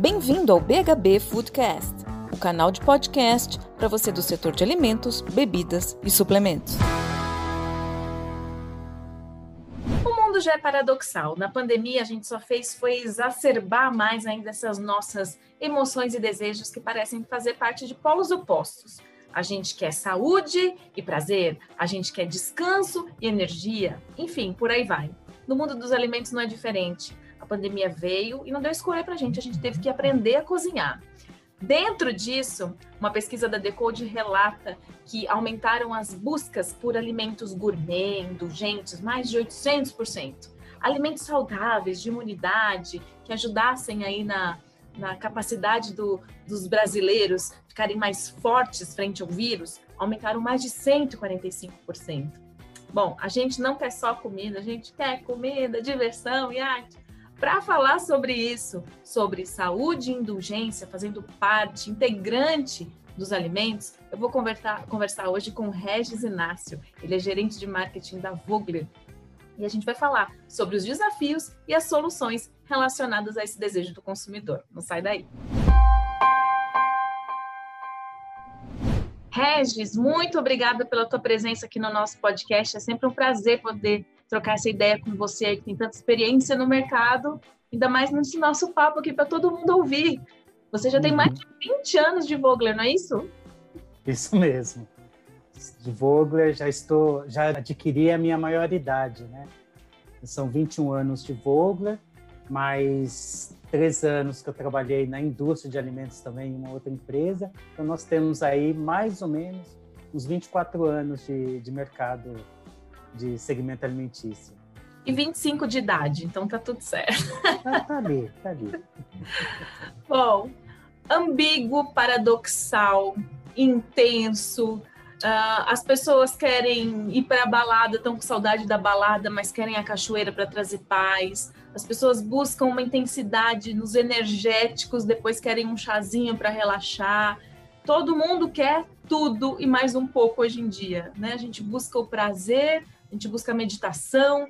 Bem-vindo ao BHB Foodcast, o canal de podcast para você do setor de alimentos, bebidas e suplementos. O mundo já é paradoxal. Na pandemia, a gente só fez foi exacerbar mais ainda essas nossas emoções e desejos que parecem fazer parte de polos opostos. A gente quer saúde e prazer, a gente quer descanso e energia, enfim, por aí vai. No mundo dos alimentos não é diferente pandemia veio e não deu escolha para a gente, a gente teve que aprender a cozinhar. Dentro disso, uma pesquisa da Decode relata que aumentaram as buscas por alimentos gourmet, indulgentes, mais de 800%. Alimentos saudáveis, de imunidade, que ajudassem aí na, na capacidade do, dos brasileiros ficarem mais fortes frente ao vírus, aumentaram mais de 145%. Bom, a gente não quer só comida, a gente quer comida, diversão e arte. Para falar sobre isso, sobre saúde e indulgência, fazendo parte integrante dos alimentos, eu vou conversar, conversar hoje com Regis Inácio. Ele é gerente de marketing da Vogler. E a gente vai falar sobre os desafios e as soluções relacionadas a esse desejo do consumidor. Não sai daí. Regis, muito obrigada pela tua presença aqui no nosso podcast. É sempre um prazer poder trocar essa ideia com você que tem tanta experiência no mercado, ainda mais nesse nosso papo aqui para todo mundo ouvir. Você já tem mais de 20 anos de Vogler, não é isso? Isso mesmo. De Vogler já estou, já adquiri a minha maioridade, né? São 21 anos de Vogler, mais três anos que eu trabalhei na indústria de alimentos também em uma outra empresa. Então nós temos aí mais ou menos uns 24 anos de, de mercado de segmento alimentício. E 25 de idade, então tá tudo certo. Tá, tá ali, tá ali. Bom, ambíguo, paradoxal, intenso. Uh, as pessoas querem ir para a balada, estão com saudade da balada, mas querem a cachoeira para trazer paz. As pessoas buscam uma intensidade nos energéticos, depois querem um chazinho para relaxar. Todo mundo quer tudo e mais um pouco hoje em dia, né? A gente busca o prazer, a gente busca meditação.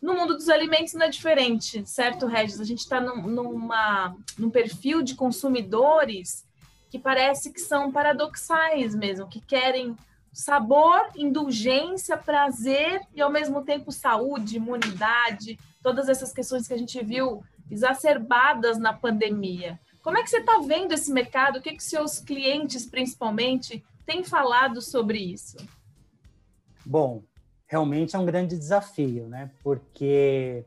No mundo dos alimentos não é diferente, certo, Regis? A gente está num, num perfil de consumidores que parece que são paradoxais mesmo, que querem sabor, indulgência, prazer e ao mesmo tempo saúde, imunidade, todas essas questões que a gente viu exacerbadas na pandemia. Como é que você está vendo esse mercado? O que, que seus clientes, principalmente, têm falado sobre isso? Bom, realmente é um grande desafio, né? Porque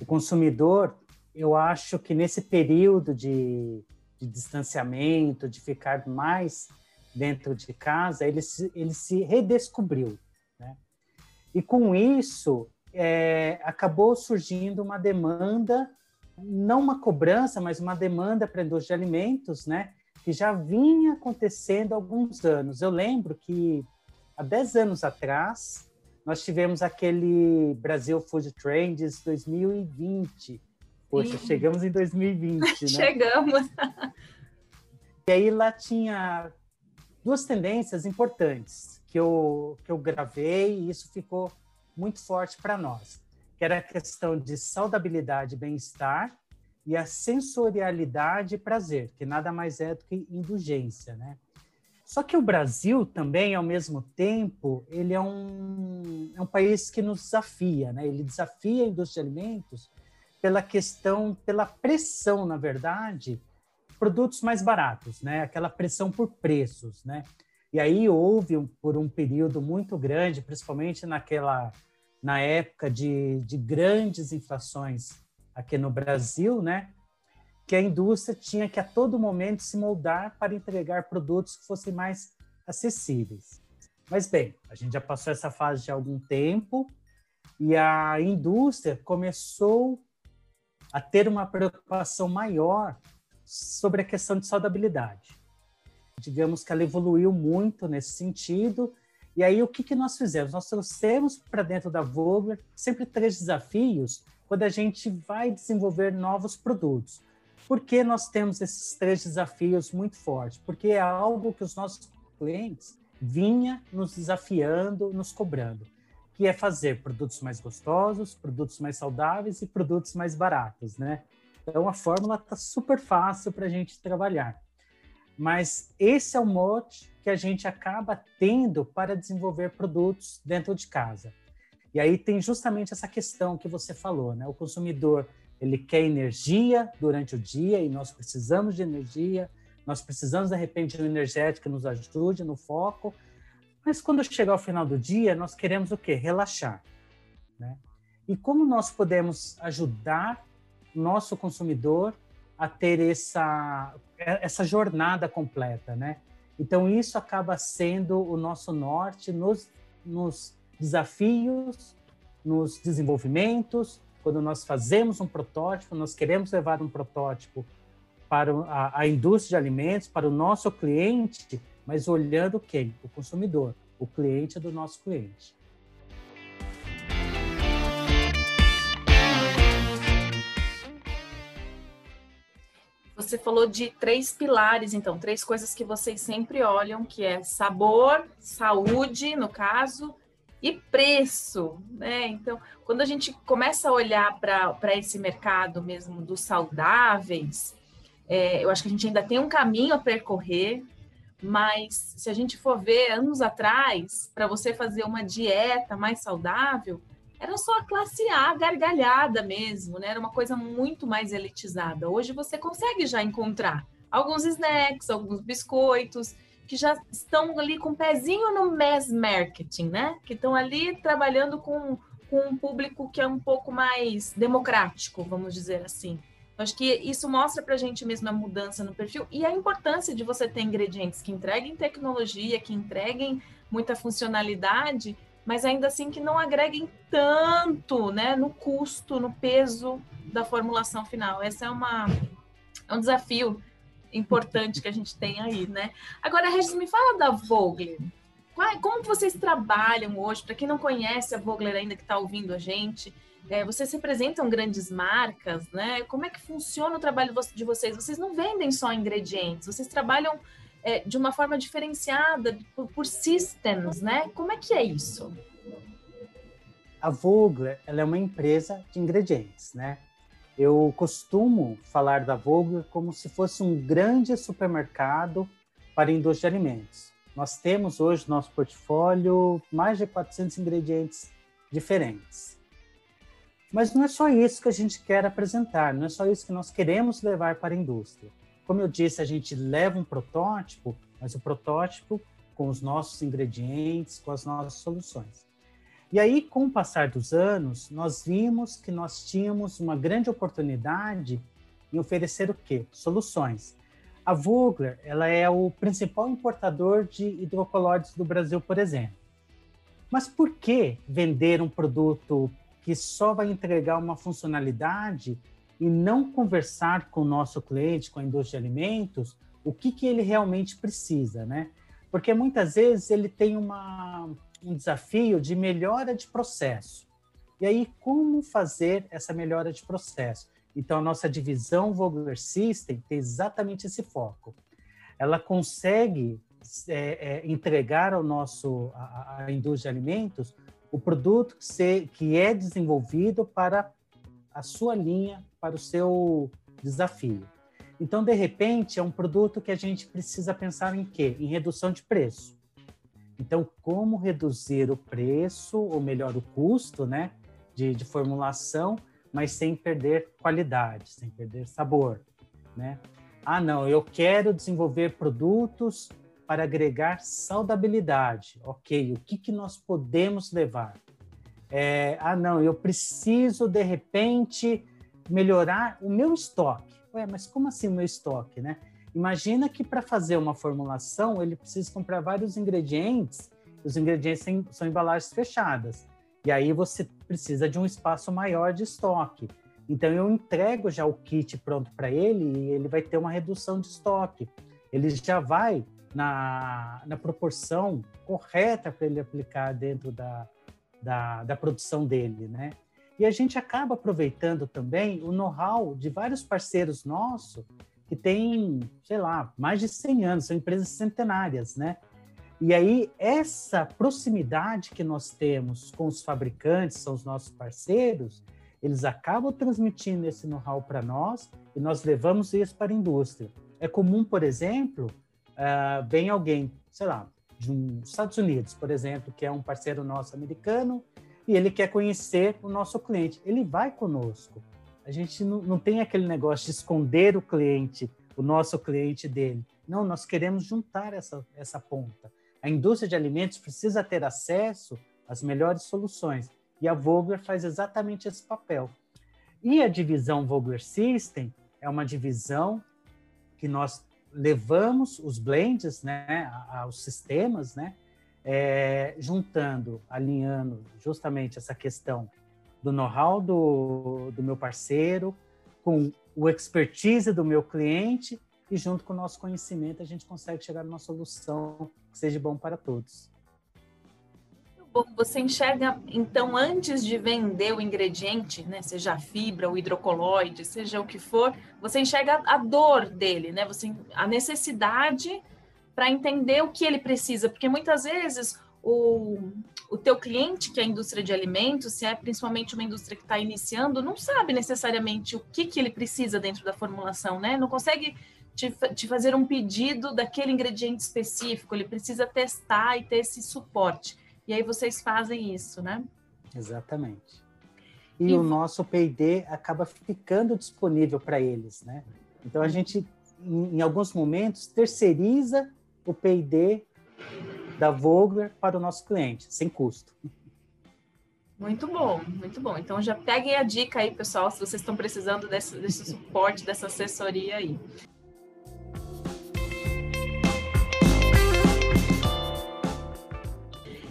o consumidor, eu acho que nesse período de, de distanciamento, de ficar mais dentro de casa, ele se, ele se redescobriu, né? E com isso, é, acabou surgindo uma demanda, não uma cobrança, mas uma demanda para a indústria de alimentos, né? Que já vinha acontecendo há alguns anos. Eu lembro que há 10 anos atrás, nós tivemos aquele Brasil Food Trends 2020. Poxa, Sim. chegamos em 2020, né? Chegamos. E aí lá tinha duas tendências importantes que eu, que eu gravei e isso ficou muito forte para nós, que era a questão de saudabilidade e bem-estar e a sensorialidade e prazer, que nada mais é do que indulgência, né? Só que o Brasil também, ao mesmo tempo, ele é um, é um país que nos desafia, né? Ele desafia a indústria de alimentos pela questão, pela pressão, na verdade, produtos mais baratos, né? Aquela pressão por preços, né? E aí houve, por um período muito grande, principalmente naquela na época de, de grandes inflações aqui no Brasil, né? Que a indústria tinha que a todo momento se moldar para entregar produtos que fossem mais acessíveis. Mas bem, a gente já passou essa fase de algum tempo e a indústria começou a ter uma preocupação maior sobre a questão de saudabilidade. Digamos que ela evoluiu muito nesse sentido. E aí, o que, que nós fizemos? Nós trouxemos para dentro da Vogler sempre três desafios quando a gente vai desenvolver novos produtos. Por que nós temos esses três desafios muito fortes? Porque é algo que os nossos clientes vinha nos desafiando, nos cobrando, que é fazer produtos mais gostosos, produtos mais saudáveis e produtos mais baratos, né? Então a fórmula está super fácil para a gente trabalhar. Mas esse é o mote que a gente acaba tendo para desenvolver produtos dentro de casa. E aí tem justamente essa questão que você falou, né? O consumidor ele quer energia durante o dia e nós precisamos de energia, nós precisamos de repente de um energético que nos ajude no foco, mas quando chegar ao final do dia nós queremos o quê? Relaxar, né? E como nós podemos ajudar nosso consumidor a ter essa essa jornada completa, né? Então isso acaba sendo o nosso norte nos, nos desafios, nos desenvolvimentos. Quando nós fazemos um protótipo, nós queremos levar um protótipo para a, a indústria de alimentos, para o nosso cliente, mas olhando quem? O consumidor, o cliente do nosso cliente. Você falou de três pilares, então, três coisas que vocês sempre olham, que é sabor, saúde, no caso, e preço, né? Então, quando a gente começa a olhar para esse mercado mesmo dos saudáveis, é, eu acho que a gente ainda tem um caminho a percorrer, mas se a gente for ver anos atrás, para você fazer uma dieta mais saudável, era só a classe A gargalhada mesmo, né? Era uma coisa muito mais elitizada. Hoje você consegue já encontrar alguns snacks, alguns biscoitos, que já estão ali com um pezinho no mass marketing, né? Que estão ali trabalhando com, com um público que é um pouco mais democrático, vamos dizer assim. Acho que isso mostra para a gente mesmo a mudança no perfil e a importância de você ter ingredientes que entreguem tecnologia, que entreguem muita funcionalidade, mas ainda assim que não agreguem tanto né, no custo, no peso da formulação final. Esse é, uma, é um desafio importante que a gente tem aí, né? Agora, Regis, me fala da Vogler. Como vocês trabalham hoje? Para quem não conhece a Vogler ainda que está ouvindo a gente, é, vocês representam grandes marcas, né? Como é que funciona o trabalho de vocês? Vocês não vendem só ingredientes, vocês trabalham é, de uma forma diferenciada por, por, systems, né? Como é que é isso? A Vogler, ela é uma empresa de ingredientes, né? Eu costumo falar da Vogler como se fosse um grande supermercado para indústria de alimentos. Nós temos hoje no nosso portfólio mais de 400 ingredientes diferentes. Mas não é só isso que a gente quer apresentar, não é só isso que nós queremos levar para a indústria. Como eu disse, a gente leva um protótipo, mas o protótipo com os nossos ingredientes, com as nossas soluções. E aí, com o passar dos anos, nós vimos que nós tínhamos uma grande oportunidade em oferecer o quê? Soluções. A Vogler, ela é o principal importador de hidrocolóides do Brasil, por exemplo. Mas por que vender um produto que só vai entregar uma funcionalidade e não conversar com o nosso cliente, com a indústria de alimentos, o que, que ele realmente precisa, né? Porque muitas vezes ele tem uma, um desafio de melhora de processo. E aí, como fazer essa melhora de processo? Então, a nossa divisão Vogler System tem exatamente esse foco. Ela consegue é, é, entregar ao nosso, à, indústria de alimentos o produto que, se, que é desenvolvido para a sua linha, para o seu desafio. Então, de repente, é um produto que a gente precisa pensar em quê? Em redução de preço. Então, como reduzir o preço, ou melhor, o custo, né, de, de formulação, mas sem perder qualidade, sem perder sabor, né? Ah, não, eu quero desenvolver produtos para agregar saudabilidade. Ok, o que, que nós podemos levar? É, ah, não, eu preciso, de repente, melhorar o meu estoque. Ué, mas como assim o meu estoque, né? Imagina que para fazer uma formulação ele precisa comprar vários ingredientes. Os ingredientes são embalagens fechadas. E aí você precisa de um espaço maior de estoque. Então eu entrego já o kit pronto para ele e ele vai ter uma redução de estoque. Ele já vai na, na proporção correta para ele aplicar dentro da, da, da produção dele, né? E a gente acaba aproveitando também o know-how de vários parceiros nossos que tem, sei lá, mais de 100 anos, são empresas centenárias, né? E aí, essa proximidade que nós temos com os fabricantes, são os nossos parceiros, eles acabam transmitindo esse know-how para nós e nós levamos isso para a indústria. É comum, por exemplo, uh, vem alguém, sei lá, de um Estados Unidos, por exemplo, que é um parceiro nosso americano, e ele quer conhecer o nosso cliente. Ele vai conosco. A gente não, não tem aquele negócio de esconder o cliente, o nosso cliente dele. Não, nós queremos juntar essa, essa ponta. A indústria de alimentos precisa ter acesso às melhores soluções. E a Vogler faz exatamente esse papel. E a divisão Vogler System é uma divisão que nós levamos os blends, né, aos sistemas, né, é, juntando, alinhando justamente essa questão do know-how do, do meu parceiro com o expertise do meu cliente e junto com o nosso conhecimento a gente consegue chegar numa solução que seja bom para todos. Você enxerga, então, antes de vender o ingrediente, né, seja a fibra, o hidrocoloide, seja o que for, você enxerga a dor dele, né, você, a necessidade para entender o que ele precisa, porque muitas vezes o, o teu cliente, que é a indústria de alimentos, se é principalmente uma indústria que está iniciando, não sabe necessariamente o que, que ele precisa dentro da formulação, né? Não consegue te, te fazer um pedido daquele ingrediente específico, ele precisa testar e ter esse suporte. E aí vocês fazem isso, né? Exatamente. E, e o nosso P&D acaba ficando disponível para eles, né? Então a uhum. gente, em, em alguns momentos, terceiriza o P&D da Vogler para o nosso cliente, sem custo. Muito bom, muito bom. Então já peguem a dica aí, pessoal, se vocês estão precisando desse, desse suporte, dessa assessoria aí.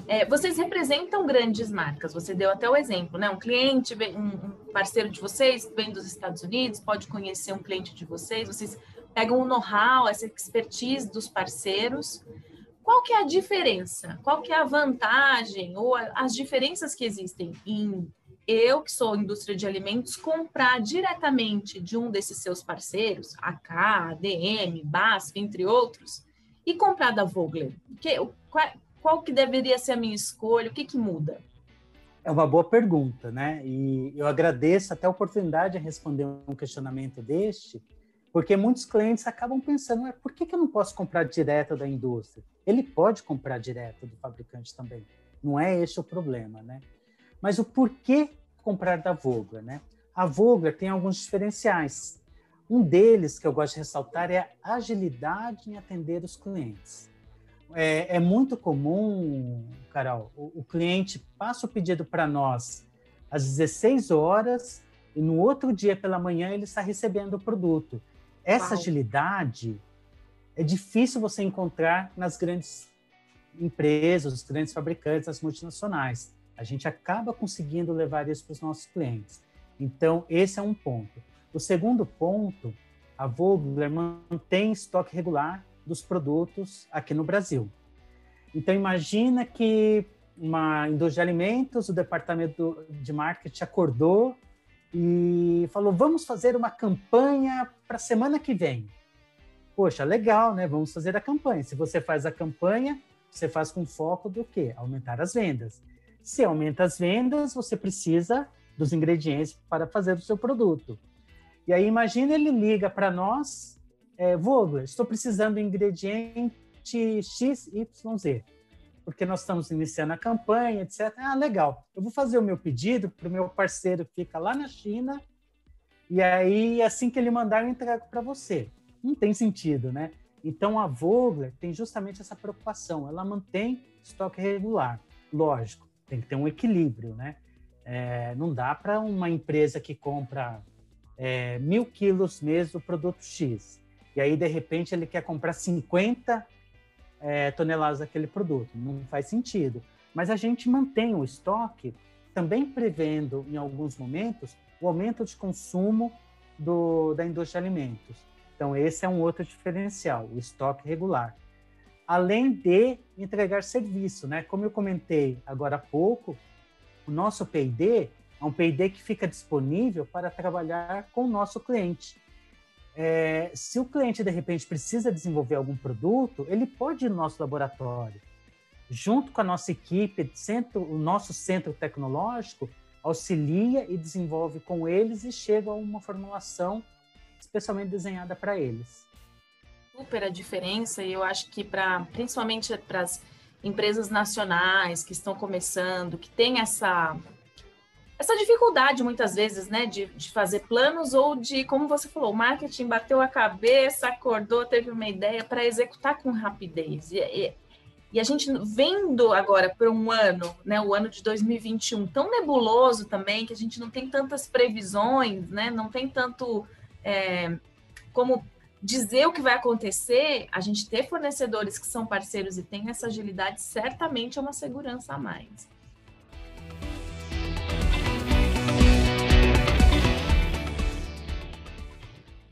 É, vocês representam grandes marcas, você deu até o exemplo, né? Um cliente, um parceiro de vocês vem dos Estados Unidos, pode conhecer um cliente de vocês, vocês pegam o know-how, essa expertise dos parceiros. Qual que é a diferença? Qual que é a vantagem ou as diferenças que existem em eu, que sou indústria de alimentos, comprar diretamente de um desses seus parceiros, AK, ADM, BASF, entre outros, e comprar da Vogler? Que, qual, qual que deveria ser a minha escolha? O que, que muda? É uma boa pergunta, né? E eu agradeço até a oportunidade de responder um questionamento deste, porque muitos clientes acabam pensando, por que, que eu não posso comprar direto da indústria? Ele pode comprar direto do fabricante também. Não é esse o problema, né? Mas o porquê comprar da Vogler, né? A Vogler tem alguns diferenciais. Um deles que eu gosto de ressaltar é a agilidade em atender os clientes. É, é muito comum, Carol, o, o cliente passa o pedido para nós às 16 horas e no outro dia pela manhã ele está recebendo o produto. Essa Uau. agilidade é difícil você encontrar nas grandes empresas, os grandes fabricantes, as multinacionais. A gente acaba conseguindo levar isso para os nossos clientes. Então, esse é um ponto. O segundo ponto, a Vogler mantém estoque regular dos produtos aqui no Brasil. Então, imagina que uma indústria de alimentos, o departamento de marketing acordou e falou: vamos fazer uma campanha para a semana que vem. Poxa, legal, né? Vamos fazer a campanha. Se você faz a campanha, você faz com foco do quê? Aumentar as vendas. Se aumenta as vendas, você precisa dos ingredientes para fazer o seu produto. E aí, imagina ele liga para nós, é, Vogler, estou precisando de ingrediente XYZ porque nós estamos iniciando a campanha, etc. Ah, legal. Eu vou fazer o meu pedido para o meu parceiro que fica lá na China, e aí, assim que ele mandar, eu entrego para você. Não tem sentido, né? Então, a Vogler tem justamente essa preocupação. Ela mantém estoque regular. Lógico, tem que ter um equilíbrio, né? É, não dá para uma empresa que compra é, mil quilos mês do produto X, e aí, de repente, ele quer comprar 50 é, toneladas daquele produto. Não faz sentido. Mas a gente mantém o estoque, também prevendo, em alguns momentos, o aumento de consumo do, da indústria de alimentos. Então, esse é um outro diferencial, o estoque regular. Além de entregar serviço, né? Como eu comentei agora há pouco, o nosso P&D é um P&D que fica disponível para trabalhar com o nosso cliente. É, se o cliente de repente precisa desenvolver algum produto, ele pode ir no nosso laboratório, junto com a nossa equipe, centro, o nosso centro tecnológico, auxilia e desenvolve com eles e chega a uma formulação especialmente desenhada para eles. Super a diferença e eu acho que para principalmente para as empresas nacionais que estão começando, que tem essa essa dificuldade muitas vezes, né, de, de fazer planos ou de, como você falou, o marketing bateu a cabeça, acordou, teve uma ideia para executar com rapidez. E, e, e, a gente vendo agora por um ano, né, o ano de 2021, tão nebuloso também, que a gente não tem tantas previsões, né, não tem tanto é, como dizer o que vai acontecer, a gente ter fornecedores que são parceiros e tem essa agilidade, certamente é uma segurança a mais.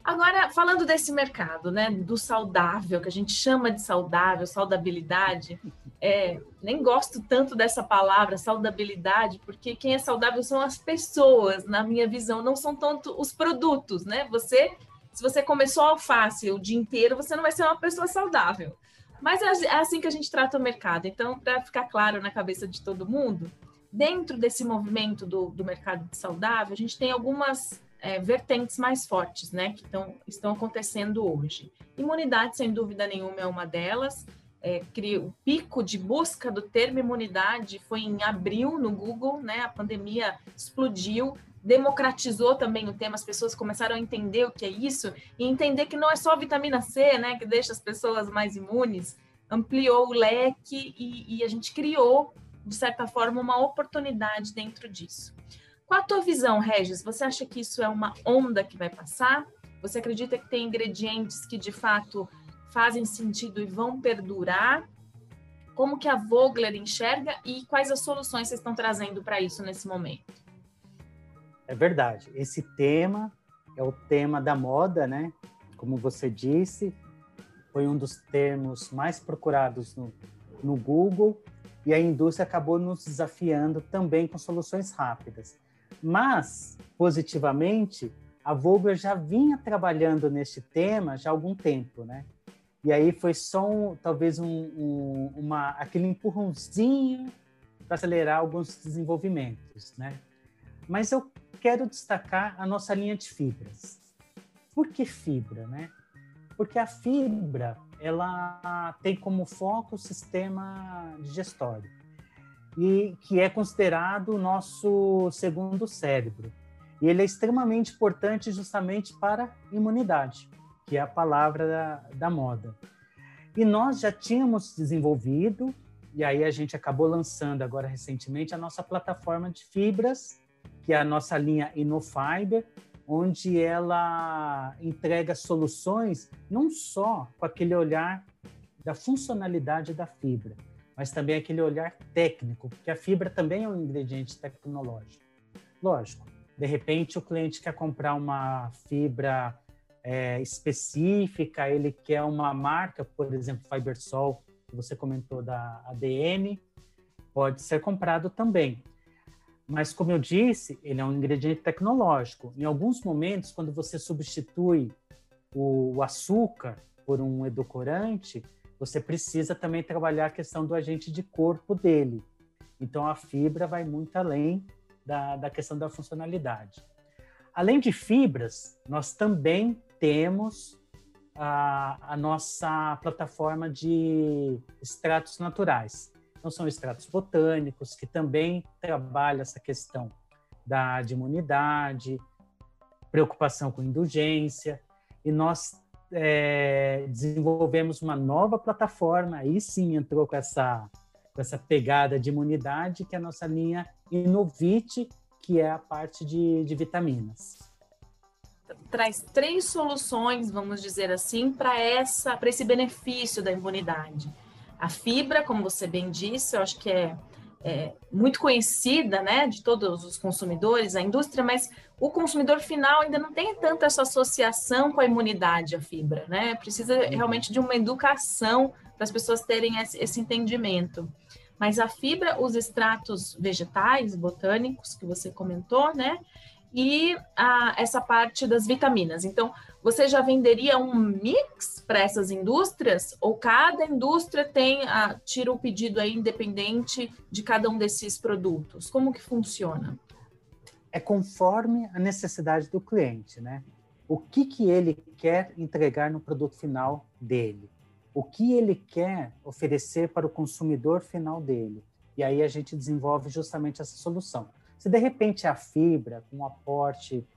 Agora, falando desse mercado, né, do saudável, que a gente chama de saudável, saudabilidade, é, nem gosto tanto dessa palavra, saudabilidade, porque quem é saudável são as pessoas, na minha visão, não são tanto os produtos, né? Você, se você começou alface o dia inteiro, você não vai ser uma pessoa saudável. Mas é, é assim que a gente trata o mercado. Então, para ficar claro na cabeça de todo mundo, dentro desse movimento do, do mercado saudável, a gente tem algumas é, vertentes mais fortes, né, que tão, estão acontecendo hoje. Imunidade, sem dúvida nenhuma, é uma delas. É, o pico de busca do termo imunidade foi em abril no Google, né? A pandemia explodiu, democratizou também o tema, as pessoas começaram a entender o que é isso e entender que não é só vitamina C, né, que deixa as pessoas mais imunes, ampliou o leque e, e a gente criou, de certa forma, uma oportunidade dentro disso. Qual a tua visão, Regis? Você acha que isso é uma onda que vai passar? Você acredita que tem ingredientes que de fato fazem sentido e vão perdurar? Como que a Vogler enxerga e quais as soluções vocês estão trazendo para isso nesse momento? É verdade. Esse tema é o tema da moda, né? Como você disse, foi um dos termos mais procurados no, no Google e a indústria acabou nos desafiando também com soluções rápidas. Mas, positivamente, a Vogler já vinha trabalhando neste tema já há algum tempo, né? E aí foi só um, talvez um, um, uma, aquele empurrãozinho para acelerar alguns desenvolvimentos, né? Mas eu quero destacar a nossa linha de fibras. Por que fibra, né? Porque a fibra ela tem como foco o sistema digestório e que é considerado o nosso segundo cérebro. E ele é extremamente importante justamente para imunidade, que é a palavra da, da moda. E nós já tínhamos desenvolvido, e aí a gente acabou lançando agora recentemente a nossa plataforma de fibras, que é a nossa linha InnoFiber, onde ela entrega soluções não só com aquele olhar da funcionalidade da fibra, mas também aquele olhar técnico, porque a fibra também é um ingrediente tecnológico. Lógico, de repente o cliente quer comprar uma fibra é, específica, ele quer uma marca, por exemplo, Fibersol, que você comentou da ADM, pode ser comprado também. Mas, como eu disse, ele é um ingrediente tecnológico. Em alguns momentos, quando você substitui o açúcar por um edulcorante, você precisa também trabalhar a questão do agente de corpo dele. Então, a fibra vai muito além da, da questão da funcionalidade. Além de fibras, nós também temos a, a nossa plataforma de extratos naturais. Então, são extratos botânicos, que também trabalham essa questão da de imunidade, preocupação com indulgência, e nós é, desenvolvemos uma nova plataforma, aí sim entrou com essa, com essa pegada de imunidade, que é a nossa linha Inovite, que é a parte de, de vitaminas. Traz três soluções, vamos dizer assim, para essa para esse benefício da imunidade. A fibra, como você bem disse, eu acho que é é, muito conhecida, né, de todos os consumidores, a indústria, mas o consumidor final ainda não tem tanta essa associação com a imunidade à fibra, né? Precisa uhum. realmente de uma educação para as pessoas terem esse, esse entendimento. Mas a fibra, os extratos vegetais, botânicos, que você comentou, né? E a, essa parte das vitaminas. Então, você já venderia um mix para essas indústrias? Ou cada indústria tem a, tira o pedido aí independente de cada um desses produtos? Como que funciona? é conforme a necessidade do cliente, né? O que, que ele quer entregar no produto final dele? O que ele quer oferecer para o consumidor final dele? E aí a gente desenvolve justamente essa solução. Se de repente a fibra, com um aporte,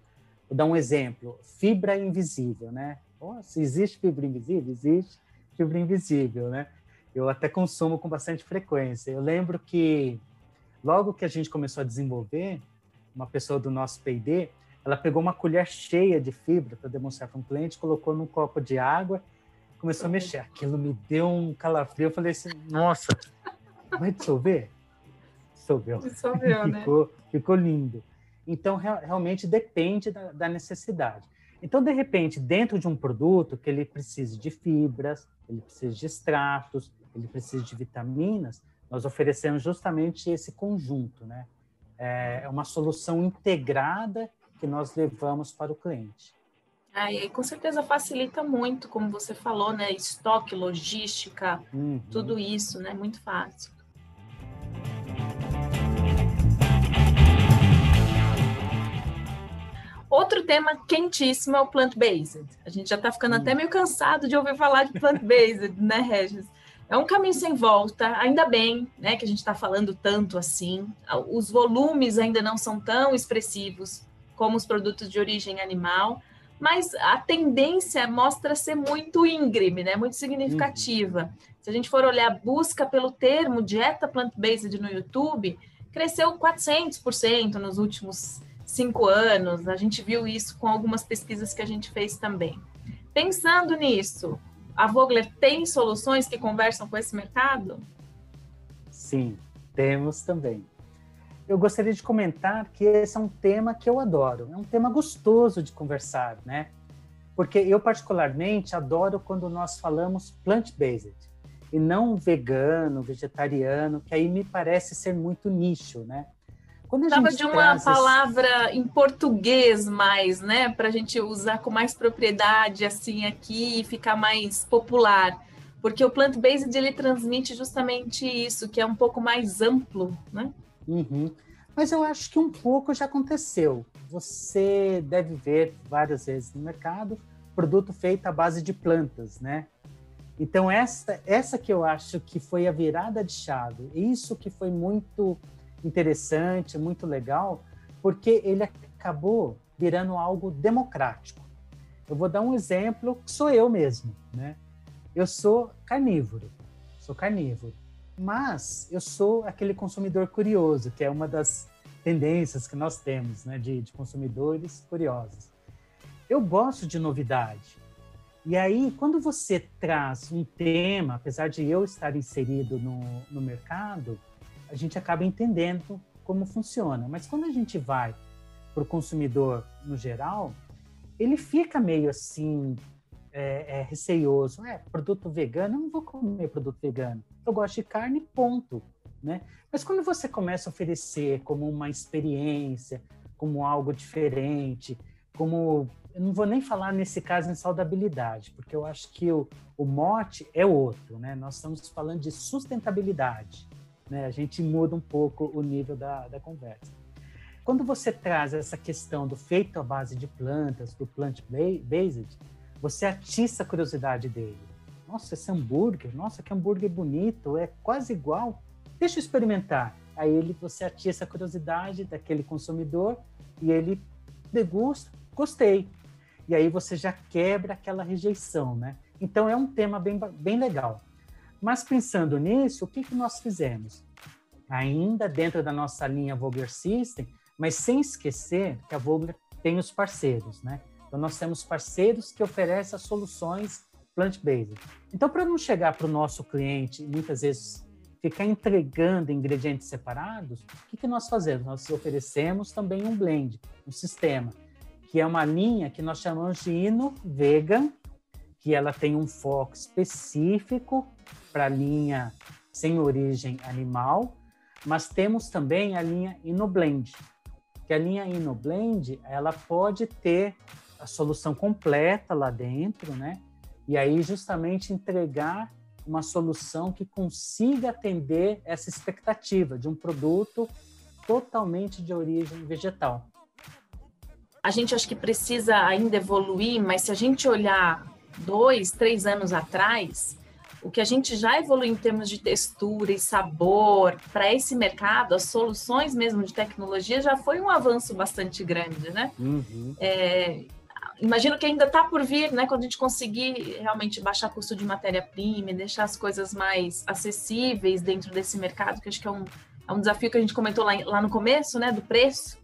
vou dar um exemplo, fibra invisível, né? Se existe fibra invisível? Existe fibra invisível, né? Eu até consumo com bastante frequência. Eu lembro que logo que a gente começou a desenvolver, uma pessoa do nosso P&D, ela pegou uma colher cheia de fibra para demonstrar para um cliente, colocou num copo de água, começou a mexer. Aquilo me deu um calafrio. Eu falei assim, nossa, vai dissolver? Dissolveu. Dissolveu, né? ficou, ficou lindo. Então, realmente depende da, da necessidade. Então, de repente, dentro de um produto que ele precise de fibras, ele precisa de extratos, ele precisa de vitaminas, nós oferecemos justamente esse conjunto, né? É uma solução integrada que nós levamos para o cliente. Ah, e com certeza facilita muito, como você falou, né? Estoque, logística, uhum. tudo isso, né? Muito fácil. Outro tema quentíssimo é o plant-based. A gente já está ficando até meio cansado de ouvir falar de plant-based, né, Regis? É um caminho sem volta, ainda bem né, que a gente está falando tanto assim. Os volumes ainda não são tão expressivos como os produtos de origem animal, mas a tendência mostra ser muito íngreme, né, muito significativa. Uhum. Se a gente for olhar a busca pelo termo dieta plant-based no YouTube, cresceu 400% nos últimos cinco anos. A gente viu isso com algumas pesquisas que a gente fez também. Pensando nisso, a Vogler tem soluções que conversam com esse mercado? Sim, temos também. Eu gostaria de comentar que esse é um tema que eu adoro, é um tema gostoso de conversar, né? Porque eu particularmente adoro quando nós falamos plant-based e não vegano, vegetariano, que aí me parece ser muito nicho, né? Quando Precisava de uma palavra em português mais, né? Para a gente usar com mais propriedade assim aqui e ficar mais popular. Porque o plant-based ele transmite justamente isso, que é um pouco mais amplo, né? Uhum. Mas eu acho que um pouco já aconteceu. Você deve ver várias vezes no mercado produto feito à base de plantas, né? Então essa essa que eu acho que foi a virada de chave. Isso que foi muito interessante, muito legal, porque ele acabou virando algo democrático. Eu vou dar um exemplo que sou eu mesmo, né? Eu sou carnívoro, sou carnívoro, mas eu sou aquele consumidor curioso, que é uma das tendências que nós temos, né, de, de consumidores curiosos. Eu gosto de novidade. E aí, quando você traz um tema, apesar de eu estar inserido no, no mercado, a gente acaba entendendo como funciona. Mas quando a gente vai para o consumidor no geral, ele fica meio assim, é, é, receioso. É, produto vegano, eu não vou comer produto vegano. Eu gosto de carne, ponto. Né? Mas quando você começa a oferecer como uma experiência, como algo diferente, como eu não vou nem falar nesse caso em saudabilidade, porque eu acho que o, o mote é outro, né? Nós estamos falando de sustentabilidade né? A gente muda um pouco o nível da, da conversa. Quando você traz essa questão do feito à base de plantas, do plant-based, você atiça a curiosidade dele. Nossa, esse hambúrguer, nossa, que hambúrguer bonito, é quase igual. Deixa eu experimentar. Aí ele, você atiça a curiosidade daquele consumidor e ele degusta, gostei. E aí você já quebra aquela rejeição, né? Então é um tema bem, bem legal. Mas pensando nisso, o que, que nós fizemos? Ainda dentro da nossa linha Vogler System, mas sem esquecer que a Vogler tem os parceiros, né? Então nós temos parceiros que oferecem as soluções plant-based. Então para não chegar para o nosso cliente muitas vezes ficar entregando ingredientes separados, o que, que nós fazemos? Nós oferecemos também um blend, um sistema, que é uma linha que nós chamamos de Ino Vegan, que ela tem um foco específico para a linha sem origem animal, mas temos também a linha InnoBlend, que a linha InnoBlend ela pode ter a solução completa lá dentro, né? E aí justamente entregar uma solução que consiga atender essa expectativa de um produto totalmente de origem vegetal. A gente acho que precisa ainda evoluir, mas se a gente olhar dois, três anos atrás, o que a gente já evoluiu em termos de textura e sabor para esse mercado, as soluções mesmo de tecnologia já foi um avanço bastante grande, né? Uhum. É, imagino que ainda está por vir, né? Quando a gente conseguir realmente baixar o custo de matéria-prima e deixar as coisas mais acessíveis dentro desse mercado, que acho que é um, é um desafio que a gente comentou lá, lá no começo, né? Do preço.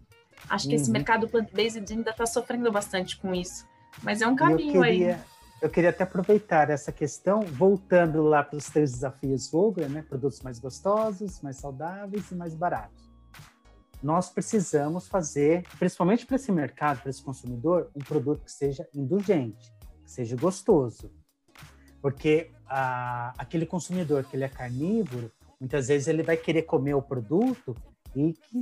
Acho que uhum. esse mercado plant-based ainda está sofrendo bastante com isso. Mas é um caminho queria... aí eu queria até aproveitar essa questão, voltando lá para os três desafios Vogler, né? Produtos mais gostosos, mais saudáveis e mais baratos. Nós precisamos fazer, principalmente para esse mercado, para esse consumidor, um produto que seja indulgente, que seja gostoso. Porque aquele consumidor que ele é carnívoro, muitas vezes ele vai querer comer o produto e que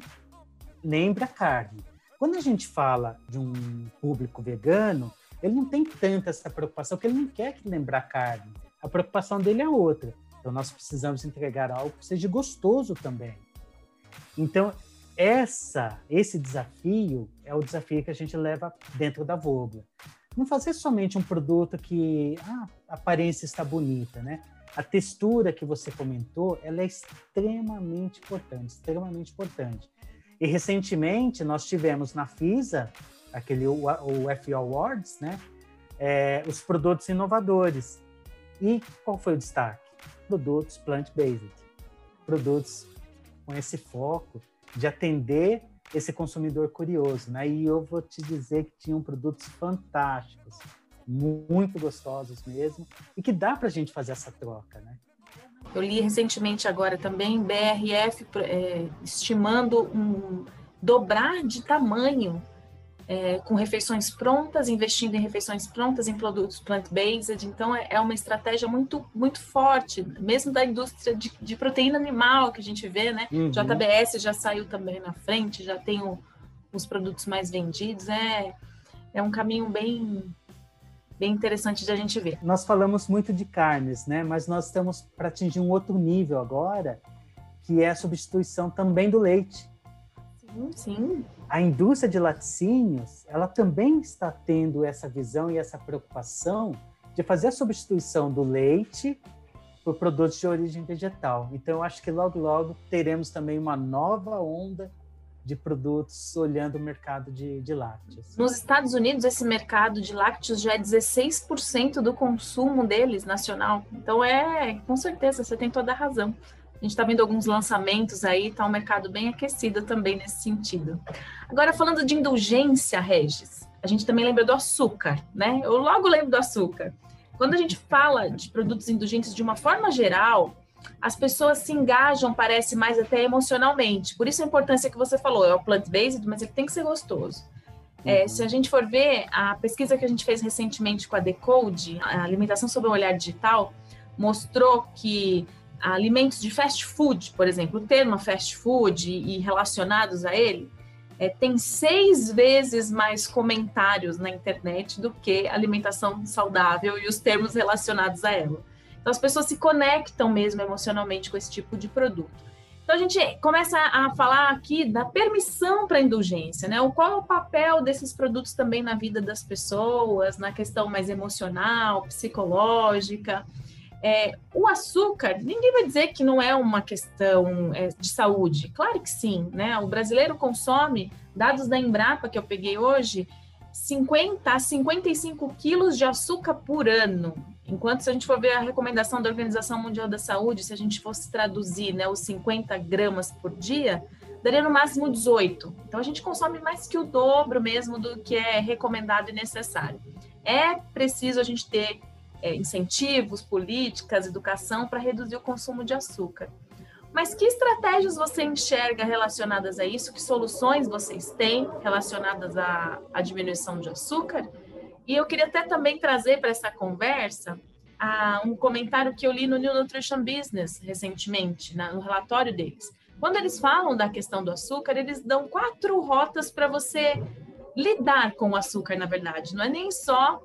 lembre a carne. Quando a gente fala de um público vegano, ele não tem tanta essa preocupação, porque ele não quer que lembrar carne. A preocupação dele é outra. Então, nós precisamos entregar algo que seja gostoso também. Então, essa, esse desafio é o desafio que a gente leva dentro da Vogler. Não fazer somente um produto que ah, a aparência está bonita, né? A textura que você comentou, ela é extremamente importante, extremamente importante. E recentemente nós tivemos na FISA aquele o, o FO Awards, né? É, os produtos inovadores. E qual foi o destaque? Produtos plant-based. Produtos com esse foco de atender esse consumidor curioso, né? E eu vou te dizer que tinham produtos fantásticos, muito gostosos mesmo, e que dá para a gente fazer essa troca, né? Eu li recentemente agora também BRF é, estimando um dobrar de tamanho é, com refeições prontas, investindo em refeições prontas, em produtos plant-based. Então, é, é, uma estratégia muito, muito forte, mesmo da indústria de, de proteína animal que a gente vê, né? Uhum. JBS já saiu também na frente, já tem o, os produtos mais vendidos. É, é um caminho bem, bem interessante de a gente ver. Nós falamos muito de carnes, né? Mas nós estamos para atingir um outro nível agora, que é a substituição também do leite. Sim, a indústria de laticínios, ela também está tendo essa visão e essa preocupação de fazer a substituição do leite por produtos de origem vegetal. Então, eu acho que logo, logo teremos também uma nova onda de produtos olhando o mercado de, de lácteos. Nos Estados Unidos, esse mercado de lácteos já é 16% do consumo deles nacional. Então, é, com certeza, você tem toda a razão. A gente está vendo alguns lançamentos aí, está um mercado bem aquecido também nesse sentido. Agora, falando de indulgência, Regis, a gente também lembra do açúcar, né? Eu logo lembro do açúcar. Quando a gente fala de produtos indulgentes de uma forma geral, as pessoas se engajam, parece mais até emocionalmente. Por isso a importância que você falou, é o plant-based, mas ele tem que ser gostoso. É, uhum. se a gente for ver, a pesquisa que a gente fez recentemente com a Decode, a alimentação sob o olhar digital, mostrou que alimentos de fast food, por exemplo, o termo fast food e, relacionados a ele, é, tem seis vezes mais comentários na internet do que alimentação saudável e os termos relacionados a ela. Então as pessoas se conectam mesmo emocionalmente com esse tipo de produto. Então a gente começa a falar aqui da permissão para indulgência, né? O qual é o papel desses produtos também na vida das pessoas, na questão mais emocional, psicológica. É, o açúcar, ninguém vai dizer que não é uma questão é, de saúde. Claro que sim, né? O brasileiro consome, dados da Embrapa que eu peguei hoje, 50 a 55 quilos de açúcar por ano. Enquanto se a gente for ver a recomendação da Organização Mundial da Saúde, se a gente fosse traduzir né, os 50 gramas por dia, daria no máximo 18. Então a gente consome mais que o dobro mesmo do que é recomendado e necessário. É preciso a gente ter é, incentivos, políticas, educação para reduzir o consumo de açúcar. Mas que estratégias você enxerga relacionadas a isso? Que soluções vocês têm relacionadas à, à diminuição de açúcar? E eu queria até também trazer para essa conversa um comentário que eu li no New Nutrition Business recentemente, na, no relatório deles. Quando eles falam da questão do açúcar, eles dão quatro rotas para você lidar com o açúcar, na verdade. Não é nem só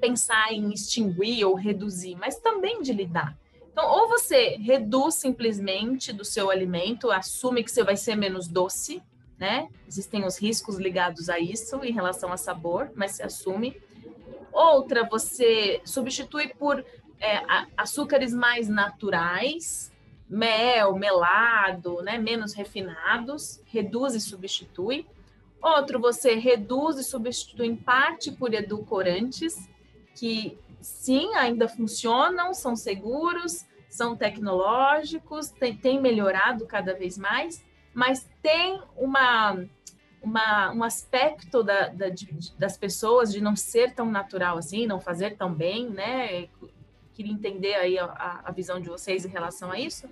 pensar em extinguir ou reduzir, mas também de lidar. Então, ou você reduz simplesmente do seu alimento, assume que você vai ser menos doce, né? Existem os riscos ligados a isso em relação a sabor, mas se assume. Outra, você substitui por é, açúcares mais naturais, mel, melado, né, menos refinados, reduz e substitui. Outro, você reduz e substitui em parte por edulcorantes, que sim, ainda funcionam, são seguros, são tecnológicos, tem, tem melhorado cada vez mais, mas tem uma, uma, um aspecto da, da, de, das pessoas de não ser tão natural assim, não fazer tão bem, né? Queria entender aí a, a visão de vocês em relação a isso.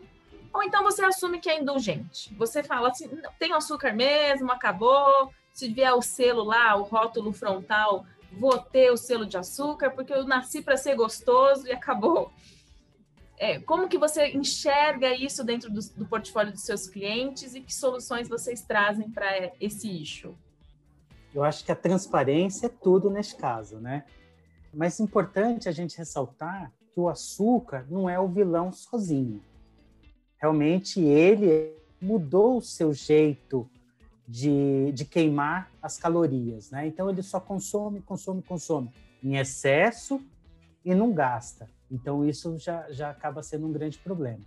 Ou então você assume que é indulgente. Você fala assim, tem açúcar mesmo, acabou. Se vier o selo lá, o rótulo frontal, vou ter o selo de açúcar, porque eu nasci para ser gostoso e acabou. É, como que você enxerga isso dentro do, do, portfólio dos seus clientes e que soluções vocês trazem para esse issue? Eu acho que a transparência é tudo nesse caso, né? Mas é importante a gente ressaltar que o açúcar não é o vilão sozinho. Realmente ele mudou o seu jeito de, de queimar as calorias, né? Então ele só consome, consome, consome em excesso e não gasta. Então, isso já, já acaba sendo um grande problema.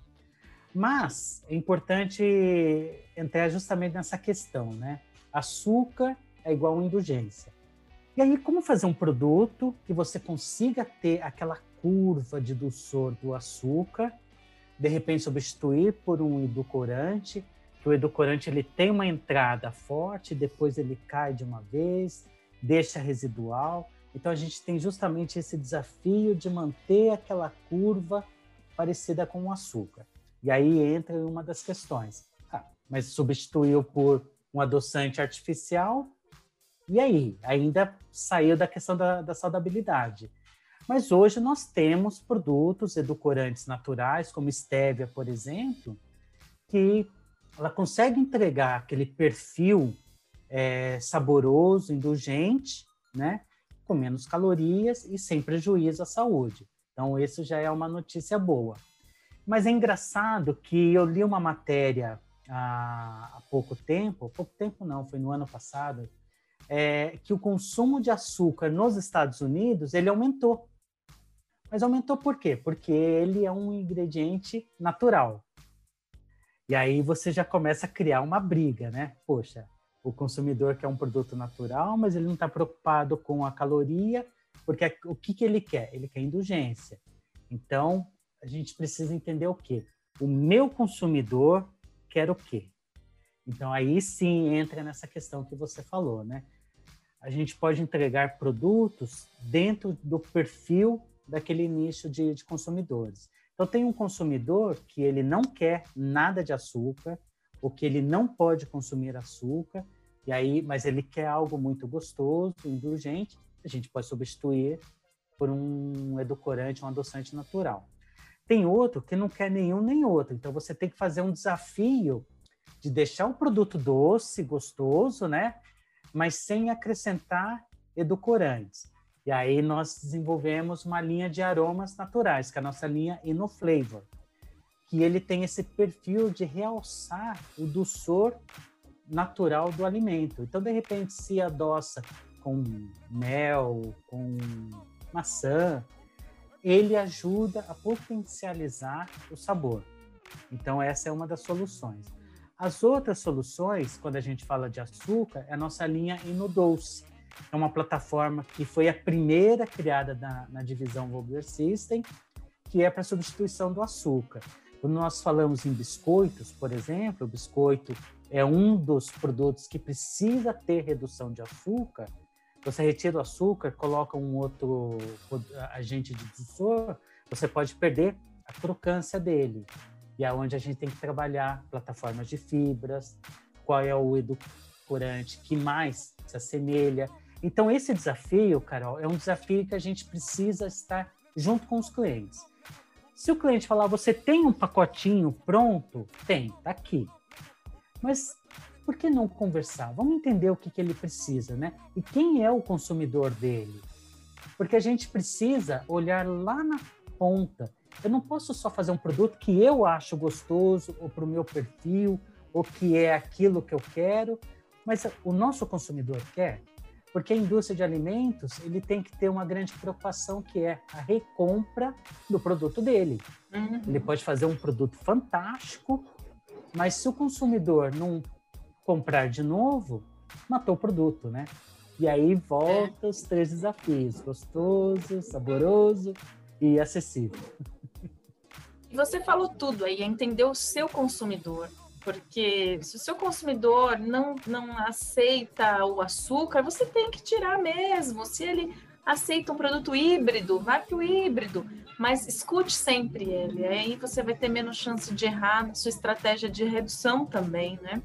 Mas é importante entrar justamente nessa questão, né? Açúcar é igual indulgência. E aí, como fazer um produto que você consiga ter aquela curva de dulçor do açúcar, de repente substituir por um edulcorante, que o edulcorante ele tem uma entrada forte, depois ele cai de uma vez, deixa residual. Então a gente tem justamente esse desafio de manter aquela curva parecida com o açúcar. E aí entra uma das questões. Ah, mas substituiu por um adoçante artificial, e aí? Ainda saiu da questão da, da saudabilidade. Mas hoje nós temos produtos edulcorantes naturais, como stevia, por exemplo, que ela consegue entregar aquele perfil é, saboroso, indulgente, né? com menos calorias e sem prejuízo à saúde. Então, isso já é uma notícia boa. Mas é engraçado que eu li uma matéria há, há pouco tempo, pouco tempo não, foi no ano passado, é, que o consumo de açúcar nos Estados Unidos ele aumentou. Mas aumentou por quê? Porque ele é um ingrediente natural. E aí você já começa a criar uma briga, né? Poxa, o consumidor quer um produto natural, mas ele não está preocupado com a caloria, porque o que, que ele quer? Ele quer indulgência. Então, a gente precisa entender o quê? O meu consumidor quer o quê? Então, aí sim entra nessa questão que você falou, né? A gente pode entregar produtos dentro do perfil daquele nicho de, de consumidores. Então, tem um consumidor que ele não quer nada de açúcar, ou que ele não pode consumir açúcar, e aí, mas ele quer algo muito gostoso, indulgente, a gente pode substituir por um edulcorante, um adoçante natural. Tem outro que não quer nenhum nem outro, então você tem que fazer um desafio de deixar o produto doce, gostoso, né? Mas sem acrescentar edulcorantes. E aí nós desenvolvemos uma linha de aromas naturais, que é a nossa linha InnoFlavor, que ele tem esse perfil de realçar o doçor natural do alimento. Então, de repente, se adoça com mel, com maçã, ele ajuda a potencializar o sabor. Então, essa é uma das soluções. As outras soluções, quando a gente fala de açúcar, é a nossa linha InnoDoce. É uma plataforma que foi a primeira criada na, na divisão Vogler System, que é para substituição do açúcar. Quando nós falamos em biscoitos, por exemplo, o biscoito é um dos produtos que precisa ter redução de açúcar, você retira o açúcar, coloca um outro agente de difusor, você pode perder a crocância dele. E é onde a gente tem que trabalhar plataformas de fibras, qual é o edulcorante que mais se assemelha. Então, esse desafio, Carol, é um desafio que a gente precisa estar junto com os clientes. Se o cliente falar, você tem um pacotinho pronto? Tem, tá aqui. Mas por que não conversar? Vamos entender o que, que ele precisa, né? E quem é o consumidor dele? Porque a gente precisa olhar lá na ponta. Eu não posso só fazer um produto que eu acho gostoso, ou para o meu perfil, ou que é aquilo que eu quero, Mas o nosso consumidor quer, porque a indústria de alimentos ele tem que ter uma grande preocupação que é a recompra do produto dele. Uhum. Ele pode fazer um produto fantástico, mas se o consumidor não comprar de novo, matou o produto, né? E aí volta é. os três desafios: gostoso, saboroso e acessível. Você falou tudo aí, entender o seu consumidor. Porque se o seu consumidor não, não aceita o açúcar, você tem que tirar mesmo. Se ele aceita um produto híbrido, vai para o híbrido. Mas escute sempre ele. Aí você vai ter menos chance de errar na sua estratégia de redução também, né?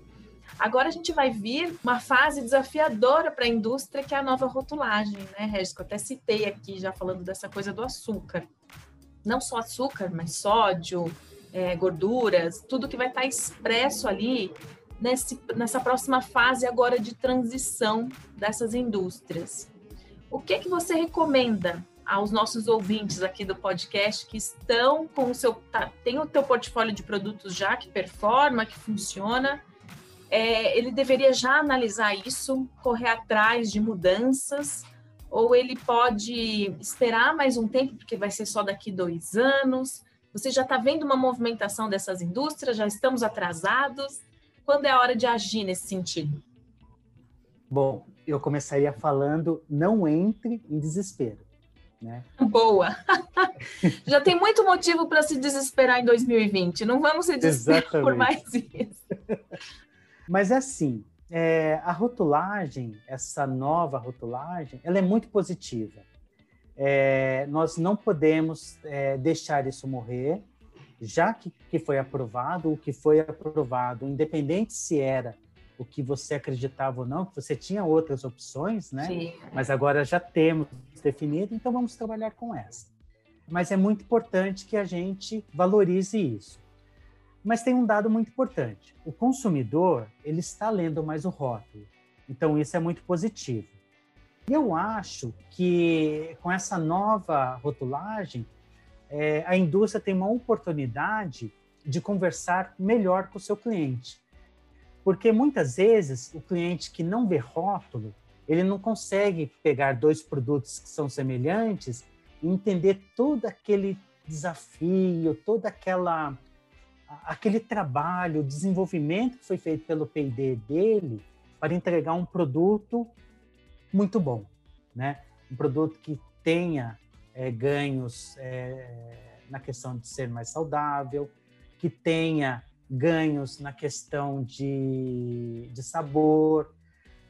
Agora a gente vai vir uma fase desafiadora para a indústria, que é a nova rotulagem, né, Regis? Eu até citei aqui, já falando dessa coisa do açúcar. Não só açúcar, mas sódio, é, gorduras, tudo que vai estar expresso ali nesse, nessa próxima fase agora de transição dessas indústrias. O que, que você recomenda aos nossos ouvintes aqui do podcast que estão com o seu tá, tem o teu portfólio de produtos já que performa, que funciona, é, ele deveria já analisar isso, correr atrás de mudanças, ou ele pode esperar mais um tempo, porque vai ser só daqui dois anos. Você já está vendo uma movimentação dessas indústrias? Já estamos atrasados? Quando é a hora de agir nesse sentido? Bom, eu começaria falando: não entre em desespero. Né? Boa! já tem muito motivo para se desesperar em 2020. Não vamos se desesperar Exatamente. por mais isso. Mas é assim, é, a rotulagem, essa nova rotulagem, ela é muito positiva. É, nós não podemos é, deixar isso morrer, já que, que foi aprovado, o que foi aprovado, independente se era o que você acreditava ou não, que você tinha outras opções, né? Sim. Mas agora já temos definido, então vamos trabalhar com essa. Mas é muito importante que a gente valorize isso. Mas tem um dado muito importante. O consumidor, ele está lendo mais o rótulo. Então, isso é muito positivo. E eu acho que com essa nova rotulagem, é, a indústria tem uma oportunidade de conversar melhor com o seu cliente. Porque muitas vezes o cliente que não vê rótulo, ele não consegue pegar dois produtos que são semelhantes e entender todo aquele desafio, toda aquela aquele trabalho, o desenvolvimento que foi feito pelo P&D dele para entregar um produto muito bom, né? Um produto que tenha é, ganhos é, na questão de ser mais saudável, que tenha ganhos na questão de, de sabor,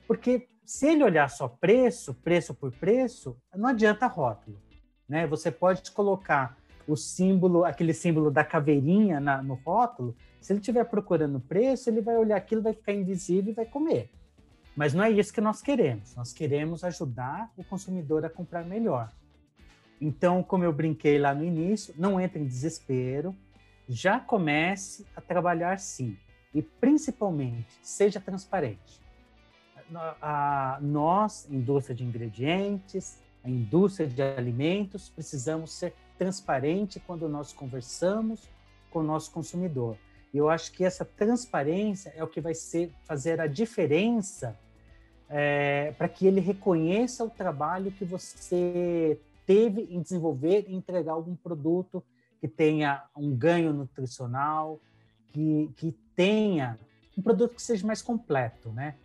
porque se ele olhar só preço, preço por preço, não adianta rótulo, né? Você pode colocar o símbolo, aquele símbolo da caveirinha na, no rótulo, se ele estiver procurando preço, ele vai olhar aquilo, vai ficar invisível e vai comer. Mas não é isso que nós queremos. Nós queremos ajudar o consumidor a comprar melhor. Então, como eu brinquei lá no início, não entre em desespero, já comece a trabalhar sim. E principalmente, seja transparente. A, nós, indústria de ingredientes, a indústria de alimentos, precisamos ser transparente quando nós conversamos com o nosso consumidor. E eu acho que essa transparência é o que vai ser, fazer a diferença é, para que ele reconheça o trabalho que você teve em desenvolver e entregar algum produto que tenha um ganho nutricional, que, que tenha um produto que seja mais completo, né?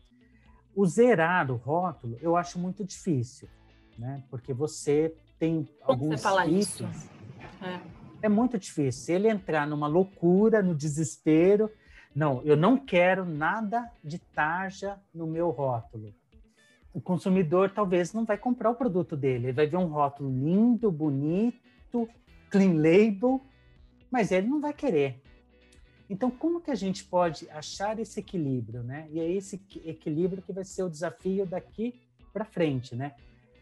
O zerar o rótulo eu acho muito difícil, né? Porque você tem alguns você itens. Isso? É. é muito difícil. Ele entrar numa loucura, no desespero, não, eu não quero nada de tarja no meu rótulo. O consumidor talvez não vai comprar o produto dele. Ele vai ver um rótulo lindo, bonito, clean label, mas ele não vai querer. Então, como que a gente pode achar esse equilíbrio, né? E é esse equilíbrio que vai ser o desafio daqui para frente, né?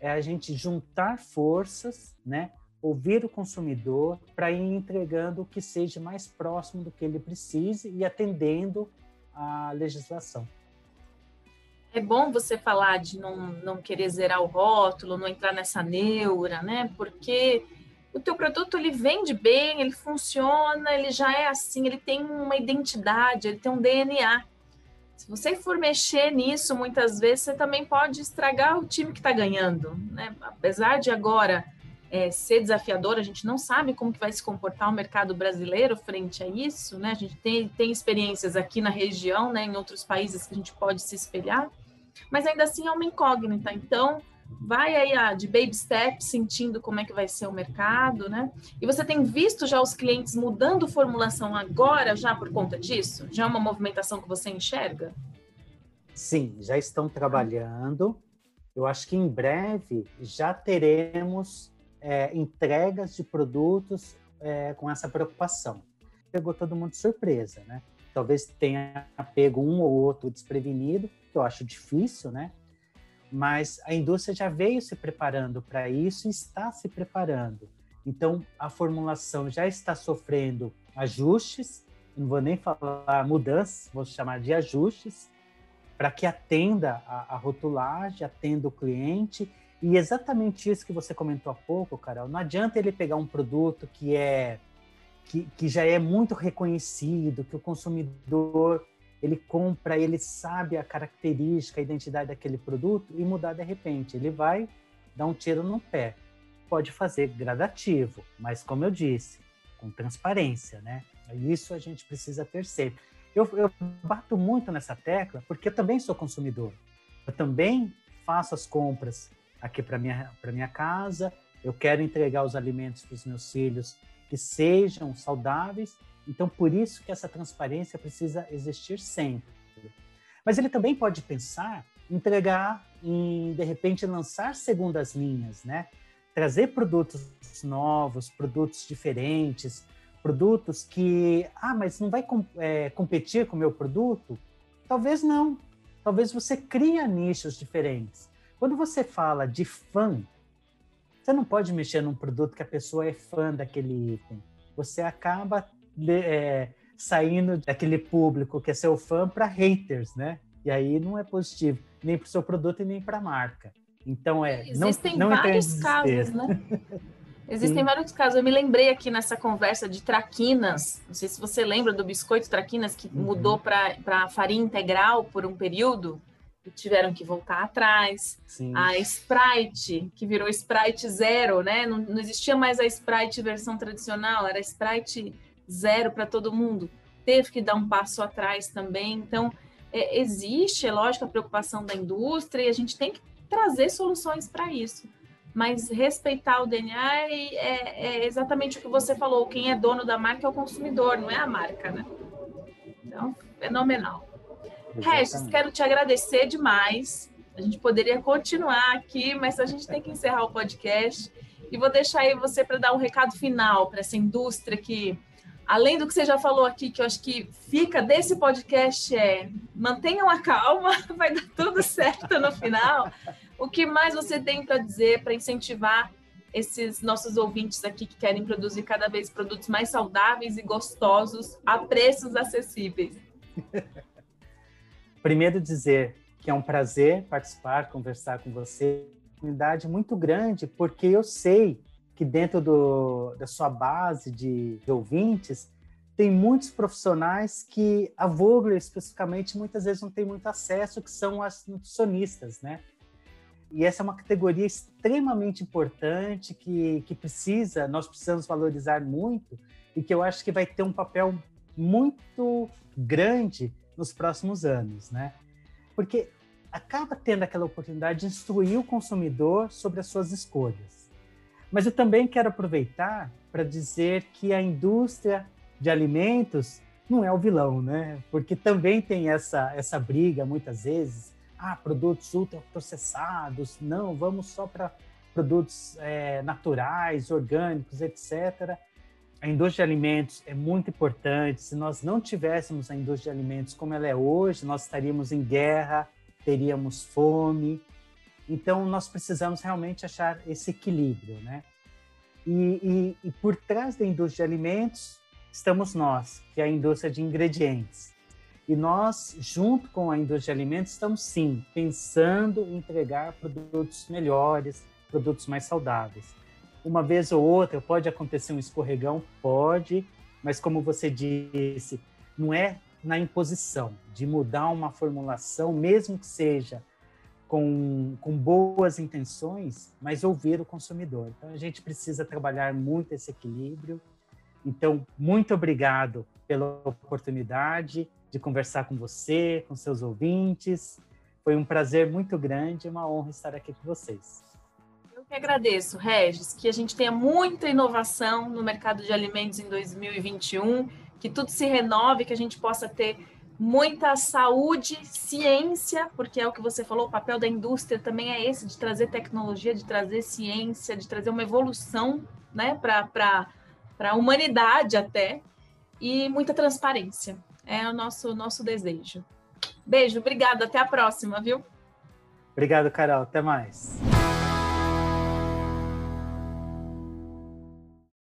é a gente juntar forças, né? Ouvir o consumidor para ir entregando o que seja mais próximo do que ele precise e atendendo à legislação. É bom você falar de não, não querer zerar o rótulo, não entrar nessa neura, né? Porque o teu produto ele vende bem, ele funciona, ele já é assim, ele tem uma identidade, ele tem um DNA. Se você for mexer nisso, muitas vezes você também pode estragar o time que está ganhando. Né? Apesar de agora é, ser desafiador, a gente não sabe como que vai se comportar o mercado brasileiro frente a isso. Né? A gente tem, tem experiências aqui na região, né, em outros países que a gente pode se espelhar, mas ainda assim é uma incógnita. Então, vai aí a, de baby steps, sentindo como é que vai ser o mercado, né? E você tem visto já os clientes mudando formulação agora, já por conta disso? Já é uma movimentação que você enxerga? Sim, já estão trabalhando. Eu acho que em breve já teremos é, entregas de produtos é, com essa preocupação. Pegou todo mundo de surpresa, né? Talvez tenha pego um ou outro desprevenido, que eu acho difícil, né? mas a indústria já veio se preparando para isso e está se preparando. Então, a formulação já está sofrendo ajustes, não vou nem falar mudanças, vou chamar de ajustes, para que atenda a, a, rotulagem, atenda o cliente. E exatamente isso que você comentou há pouco, Carol, não adianta ele pegar um produto que é que, que já é muito reconhecido, que o consumidor ele compra, ele sabe a característica, a identidade daquele produto e mudar de repente. Ele vai dar um tiro no pé. Pode fazer gradativo, mas como eu disse, com transparência, né? Isso a gente precisa ter sempre. Eu, eu bato muito nessa tecla porque eu também sou consumidor. Eu também faço as compras aqui para minha para minha casa. Eu quero entregar os alimentos para os meus filhos que sejam saudáveis então, por isso que essa transparência precisa existir sempre. Mas ele também pode pensar entregar, em de repente lançar segundas linhas, né? Trazer produtos novos, produtos diferentes, produtos que, ah, mas não vai é, competir com o meu produto? Talvez não. Talvez você cria nichos diferentes. Quando você fala de fã, você não pode mexer num produto que a pessoa é fã daquele item. Você acaba é, saindo daquele público que é seu fã para haters, né? E aí não é positivo, nem para o seu produto e nem para a marca. Então é. Existem não, não vários casos, né? Existem Sim. vários casos. Eu me lembrei aqui nessa conversa de traquinas. Não sei se você lembra do biscoito traquinas que uhum. mudou para farinha integral por um período tiveram que voltar atrás. Sim. A Sprite, que virou Sprite Zero, né? Não, não existia mais a Sprite versão tradicional, era Sprite zero para todo mundo, teve que dar um passo atrás também. Então, é, existe, é lógico, a preocupação da indústria e a gente tem que trazer soluções para isso. Mas respeitar o DNA é, é, é, exatamente o que você falou: quem é dono da marca é o consumidor, não é a marca, né? Então, fenomenal. Regis, quero te agradecer demais. A gente poderia continuar aqui, mas a gente tem que encerrar o podcast. E vou deixar aí você para dar um recado final para essa indústria que além do que você já falou aqui, que eu acho que fica desse podcast é mantenham a calma, vai dar tudo certo no final. O que mais você tem para dizer para incentivar esses nossos ouvintes aqui que querem produzir cada vez produtos mais saudáveis e gostosos a preços acessíveis? Primeiro dizer que é um prazer participar, conversar com você, uma comunidade muito grande, porque eu sei que dentro do, da sua base de, de ouvintes tem muitos profissionais que a Vogler especificamente muitas vezes não tem muito acesso, que são as nutricionistas, né? E essa é uma categoria extremamente importante que, que precisa, nós precisamos valorizar muito e que eu acho que vai ter um papel muito grande nos próximos anos, né? Porque acaba tendo aquela oportunidade de instruir o consumidor sobre as suas escolhas. Mas eu também quero aproveitar para dizer que a indústria de alimentos não é o vilão, né? Porque também tem essa, essa briga muitas vezes. Ah, produtos ultraprocessados, não, vamos só para produtos é, naturais, orgânicos, etc. A indústria de alimentos é muito importante. Se nós não tivéssemos a indústria de alimentos como ela é hoje, nós estaríamos em guerra, teríamos fome, então, nós precisamos realmente achar esse equilíbrio, né? E, e, e, por trás da indústria de alimentos estamos nós, que é a indústria de ingredientes. E nós, junto com a indústria de alimentos, estamos sim pensando em entregar produtos melhores, produtos mais saudáveis. Uma vez ou outra pode acontecer um escorregão, pode, mas como você disse, não é na imposição, de mudar uma formulação, mesmo que seja com, com boas intenções, mas ouvir o consumidor. Então, a gente precisa trabalhar muito esse equilíbrio. Então, muito obrigado pela oportunidade de conversar com você, com seus ouvintes. Foi um prazer muito grande e uma honra estar aqui com vocês. Eu agradeço, Regis, que a gente tenha muita inovação no mercado de alimentos em 2021, que tudo se renove, que a gente possa ter muita saúde, ciência, porque é o que você falou, o papel da indústria também é esse, de trazer tecnologia, de trazer ciência, de trazer uma evolução né, para a humanidade até, e muita transparência. É o nosso, nosso desejo. Beijo, obrigada, até a próxima, viu? Obrigado, Carol, até mais.